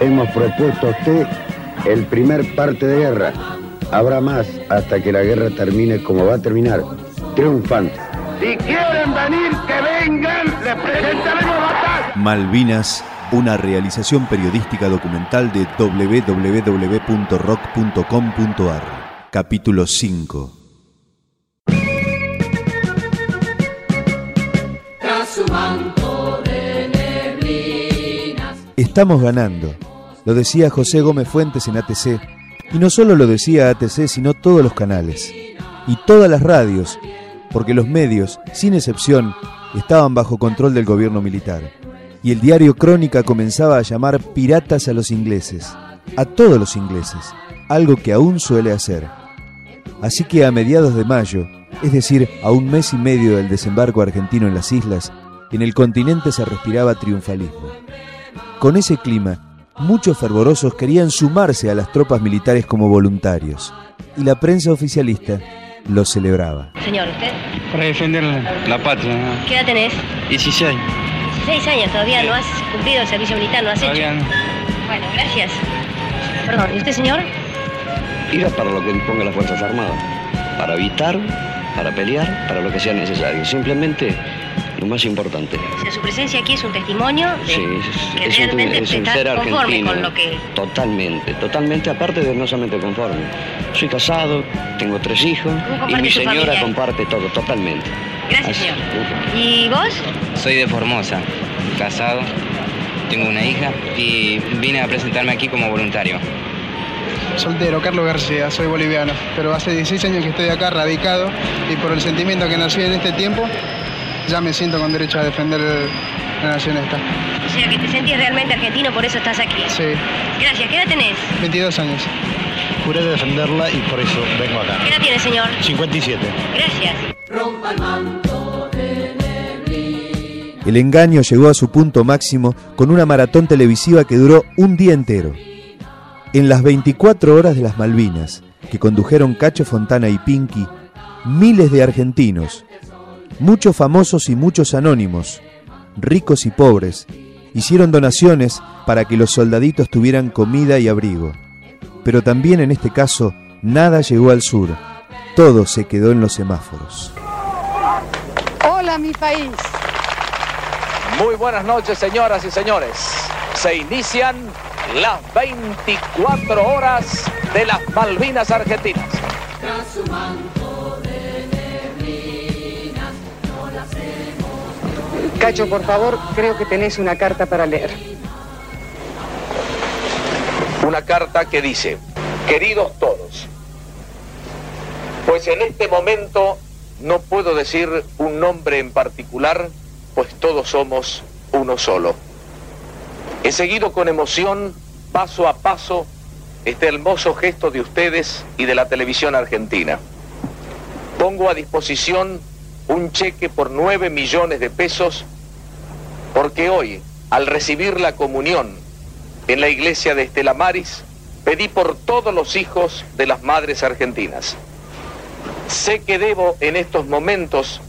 hemos propuesto a usted el primer parte de guerra. Habrá más hasta que la guerra termine como va a terminar, triunfante. Si quieren venir, que vengan, les presentaremos batalla. Malvinas, una realización periodística documental de www.rock.com.ar. Capítulo 5. Estamos ganando, lo decía José Gómez Fuentes en ATC, y no solo lo decía ATC, sino todos los canales, y todas las radios, porque los medios, sin excepción, estaban bajo control del gobierno militar. Y el diario Crónica comenzaba a llamar piratas a los ingleses, a todos los ingleses, algo que aún suele hacer. Así que a mediados de mayo, es decir, a un mes y medio del desembarco argentino en las islas, en el continente se respiraba triunfalismo. Con ese clima, muchos fervorosos querían sumarse a las tropas militares como voluntarios, y la prensa oficialista lo celebraba. Señor, ¿usted? Para defender la, patria. ¿Qué edad tenés? 16. 16 años, todavía no has cumplido el servicio militar, ¿no has Todavía hecho? Bueno, gracias. Perdón, ¿y usted, señor? Irá para lo que imponga las Fuerzas Armadas, para evitar, para pelear, para lo que sea necesario. Simplemente lo más importante. O sea, su presencia aquí es un testimonio de Sí, es, que es un, realmente es un está ser conforme argentino. con lo que... Totalmente, totalmente, aparte de no solamente conforme. Soy casado, tengo tres hijos ¿Cómo y mi señora familia? comparte todo, totalmente. Gracias, Así- señor. ¿Y vos? Soy de Formosa, casado, tengo una hija y vine a presentarme aquí como voluntario. Soltero, Carlos García, soy boliviano, pero hace 16 años que estoy acá radicado y por el sentimiento que nací en este tiempo, ya me siento con derecho a defender la nación esta. O sea, que te sentís realmente argentino, por eso estás aquí. Sí, Gracias. ¿Qué edad tenés? 22 años. Juré defenderla y por eso vengo acá. ¿Qué edad tiene, señor? 57. Gracias. El engaño llegó a su punto máximo con una maratón televisiva que duró un día entero. En las 24 horas de las Malvinas, que condujeron Cacho Fontana y Pinky, miles de argentinos, muchos famosos y muchos anónimos, ricos y pobres, hicieron donaciones para que los soldaditos tuvieran comida y abrigo. Pero también en este caso, nada llegó al sur, todo se quedó en los semáforos. Hola, mi país. Muy buenas noches, señoras y señores. Se inician las 24 horas de las Malvinas Argentinas. Cacho, por favor, creo que tenés una carta para leer. Una carta que dice, queridos todos, pues en este momento no puedo decir un nombre en particular, pues todos somos uno solo. He seguido con emoción, paso a paso, este hermoso gesto de ustedes y de la televisión argentina. Pongo a disposición un cheque por 9 millones de pesos porque hoy, al recibir la comunión en la iglesia de Estela Maris, pedí por todos los hijos de las madres argentinas. Sé que debo en estos momentos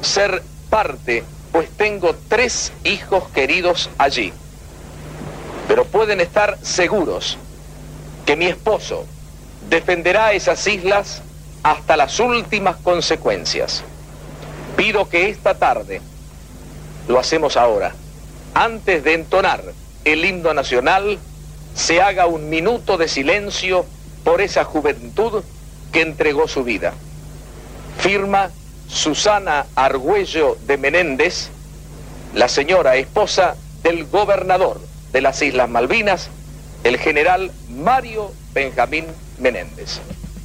ser parte, pues tengo tres hijos queridos allí. Pero pueden estar seguros que mi esposo defenderá esas islas hasta las últimas consecuencias. Pido que esta tarde, lo hacemos ahora, antes de entonar el himno nacional, se haga un minuto de silencio por esa juventud que entregó su vida. Firma Susana Argüello de Menéndez, la señora esposa del gobernador de las Islas Malvinas, el general Mario Benjamín Menéndez.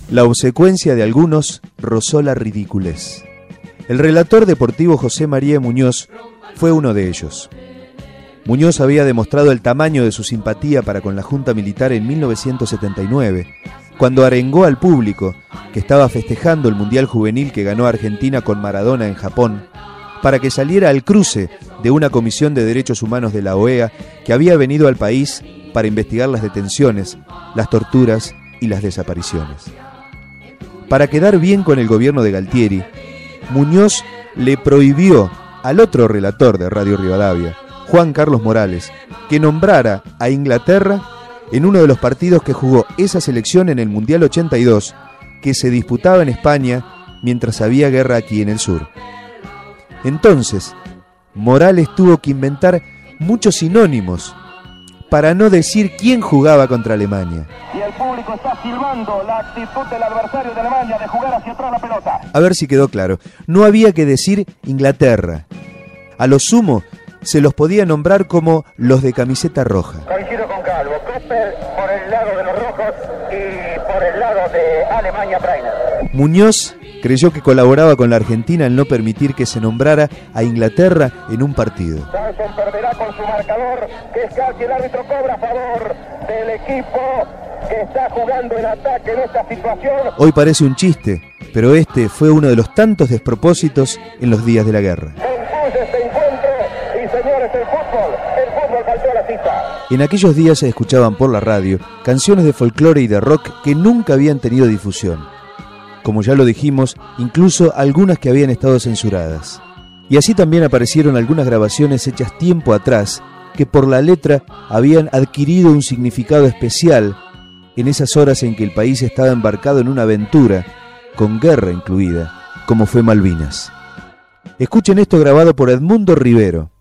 La obsecuencia de algunos rozó la ridiculez. El relator deportivo José María Muñoz fue uno de ellos. Muñoz había demostrado el tamaño de su simpatía para con la Junta Militar en 1979, cuando arengó al público, que estaba festejando el Mundial Juvenil que ganó Argentina con Maradona en Japón, para que saliera al cruce de una comisión de derechos humanos de la OEA que había venido al país para investigar las detenciones, las torturas y las desapariciones. Para quedar bien con el gobierno de Galtieri, Muñoz le prohibió al otro relator de Radio Rivadavia, Juan Carlos Morales, que nombrara a Inglaterra en uno de los partidos que jugó esa selección en el Mundial 82, que se disputaba en España mientras había guerra aquí en el sur. Entonces, Morales tuvo que inventar muchos sinónimos para no decir quién jugaba contra Alemania. El público está silbando la actitud del adversario de Alemania de jugar hacia atrás la pelota. A ver si quedó claro. No había que decir Inglaterra. A lo sumo, se los podía nombrar como los de camiseta roja. Coincido con Calvo. Cooper por el lado de los rojos y por el lado de Alemania Breiner. Muñoz creyó que colaboraba con la Argentina al no permitir que se nombrara a Inglaterra en un partido. Samson perderá con su marcador, que es casi el árbitro cobra a favor del equipo que está jugando en ataque en esta situación. Hoy parece un chiste, pero este fue uno de los tantos despropósitos en los días de la guerra. Concluye este encuentro y señores, el fútbol, el fútbol faltó a la cita. En aquellos días se escuchaban por la radio canciones de folclore y de rock que nunca habían tenido difusión. Como ya lo dijimos, incluso algunas que habían estado censuradas. Y así también aparecieron algunas grabaciones hechas tiempo atrás que por la letra habían adquirido un significado especial en esas horas en que el país estaba embarcado en una aventura, con guerra incluida, como fue Malvinas. Escuchen esto grabado por Edmundo Rivero.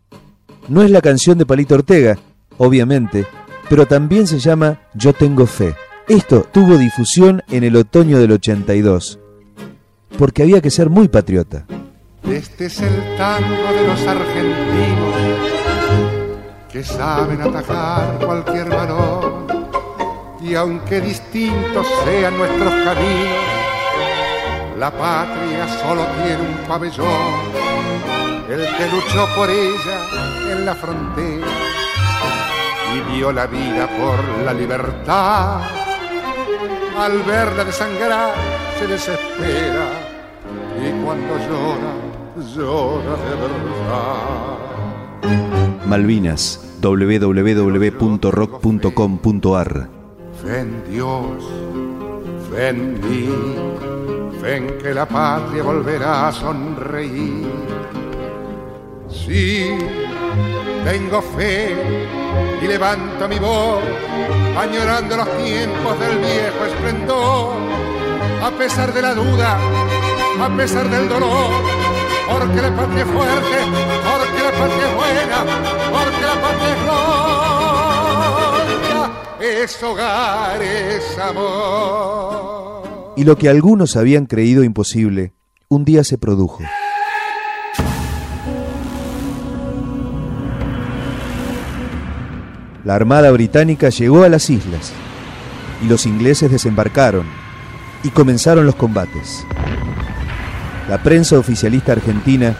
No es la canción de Palito Ortega, obviamente, pero también se llama Yo tengo fe. Esto tuvo difusión en el otoño del 82, porque había que ser muy patriota. Este es el tango de los argentinos que saben atacar cualquier valor. Y aunque distintos sean nuestros caminos, la patria solo tiene un pabellón, el que luchó por ella en la frontera y dio la vida por la libertad. Al verla desangrar se desespera y cuando llora, llora de verdad. Malvinas, www.rock.com.ar Fe en Dios, fe en mí, fe en que la patria volverá a sonreír. Sí, tengo fe y levanto mi voz, añorando los tiempos del viejo esplendor, a pesar de la duda, a pesar del dolor, porque la patria es fuerte, porque la patria es buena, porque la patria es gloria, es hogar, es amor. Y lo que algunos habían creído imposible, un día se produjo. La Armada Británica llegó a las islas y los ingleses desembarcaron y comenzaron los combates. La prensa oficialista argentina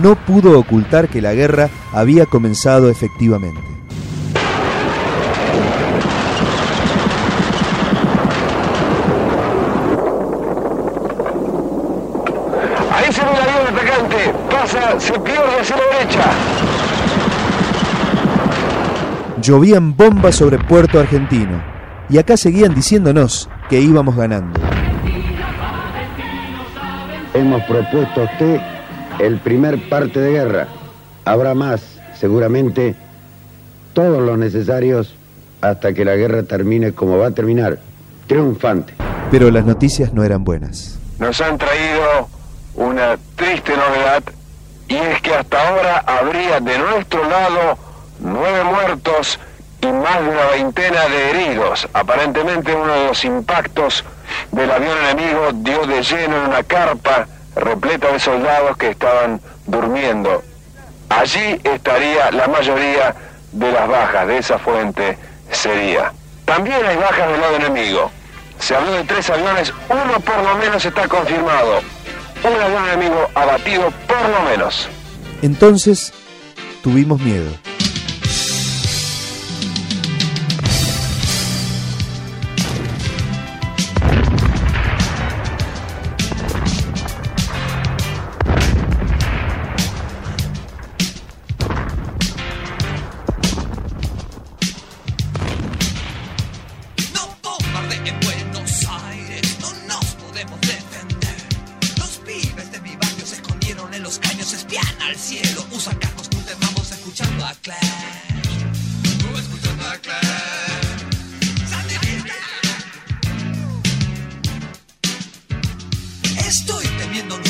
no pudo ocultar que la guerra había comenzado efectivamente. Atacante. Pasa, se pierde hacia la derecha. Llovían bombas sobre Puerto Argentino y acá seguían diciéndonos que íbamos ganando. Hemos propuesto a usted el primer parte de guerra. Habrá más, seguramente, todos los necesarios hasta que la guerra termine como va a terminar, triunfante. Pero las noticias no eran buenas. Nos han traído una triste novedad y es que hasta ahora habría de nuestro lado nueve muertos y más de una veintena de heridos. Aparentemente uno de los impactos del avión enemigo dio de lleno en una carpa repleta de soldados que estaban durmiendo. Allí estaría la mayoría de las bajas de esa fuente sería. También hay bajas del lado enemigo. Se habló de tres aviones, uno por lo menos está confirmado. Un avión enemigo abatido por lo menos. Entonces tuvimos miedo. Estoy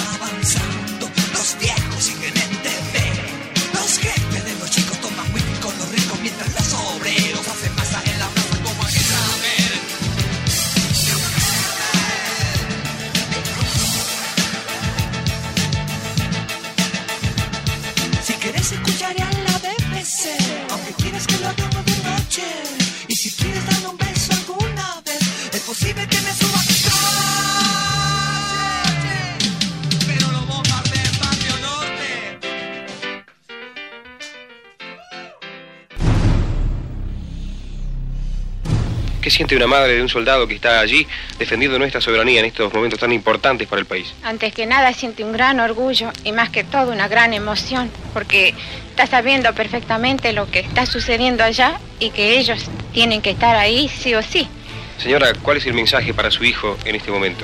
Si siente una madre de un soldado que está allí defendiendo nuestra soberanía en estos momentos tan importantes para el país? Antes que nada siente un gran orgullo y más que todo una gran emoción, porque está sabiendo perfectamente lo que está sucediendo allá y que ellos tienen que estar ahí sí o sí. Señora, ¿cuál es el mensaje para su hijo en este momento?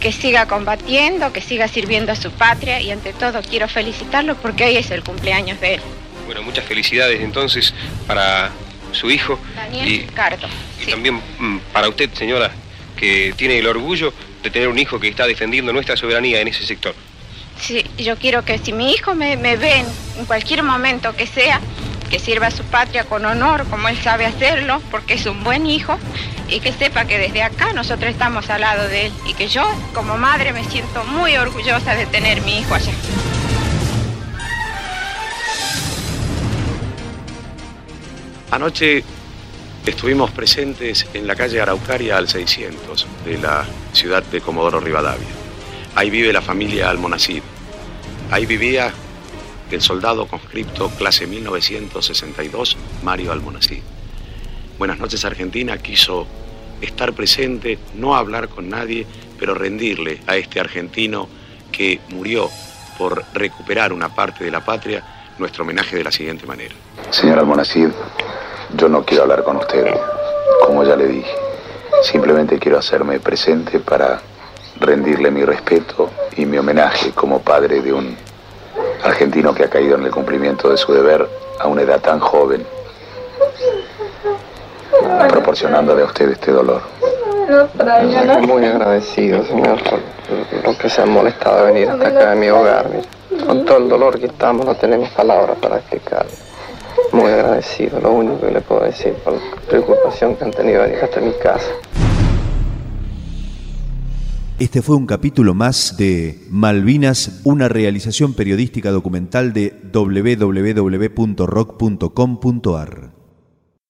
Que siga combatiendo, que siga sirviendo a su patria y ante todo quiero felicitarlo porque hoy es el cumpleaños de él, Bueno, muchas felicidades entonces para su hijo Daniel y, Ricardo. y también mm, para usted, señora, que tiene el orgullo de tener un hijo que está defendiendo nuestra soberanía en ese sector. Sí, yo quiero que si mi hijo me, me ve en cualquier momento que sea, que sirva a su patria con honor, como él sabe hacerlo, porque es un buen hijo, y que sepa que desde acá nosotros estamos al lado de él, y que yo, como madre, me siento muy orgullosa de tener mi hijo allá. Anoche estuvimos presentes en la calle Araucaria al 600 de la ciudad de Comodoro Rivadavia. Ahí vive la familia Almonacid. Ahí vivía el soldado conscripto clase 1962, Mario Almonacid. Buenas noches Argentina quiso estar presente, no hablar con nadie, pero rendirle a este argentino que murió por recuperar una parte de la patria nuestro homenaje de la siguiente manera. Señor Almonacid, yo no quiero hablar con usted, como ya le dije. Simplemente quiero hacerme presente para rendirle mi respeto y mi homenaje como padre de un argentino que ha caído en el cumplimiento de su deber a una edad tan joven, proporcionándole a usted este dolor. Muy agradecido, señor, por lo que se han molestado de venir hasta acá en mi hogar. Con todo el dolor que estamos, no tenemos palabras para explicar. Muy agradecido, lo único que le puedo decir por la preocupación que han tenido venir hasta mi casa. Este fue un capítulo más de Malvinas, una realización periodística documental de www.rock.com.ar.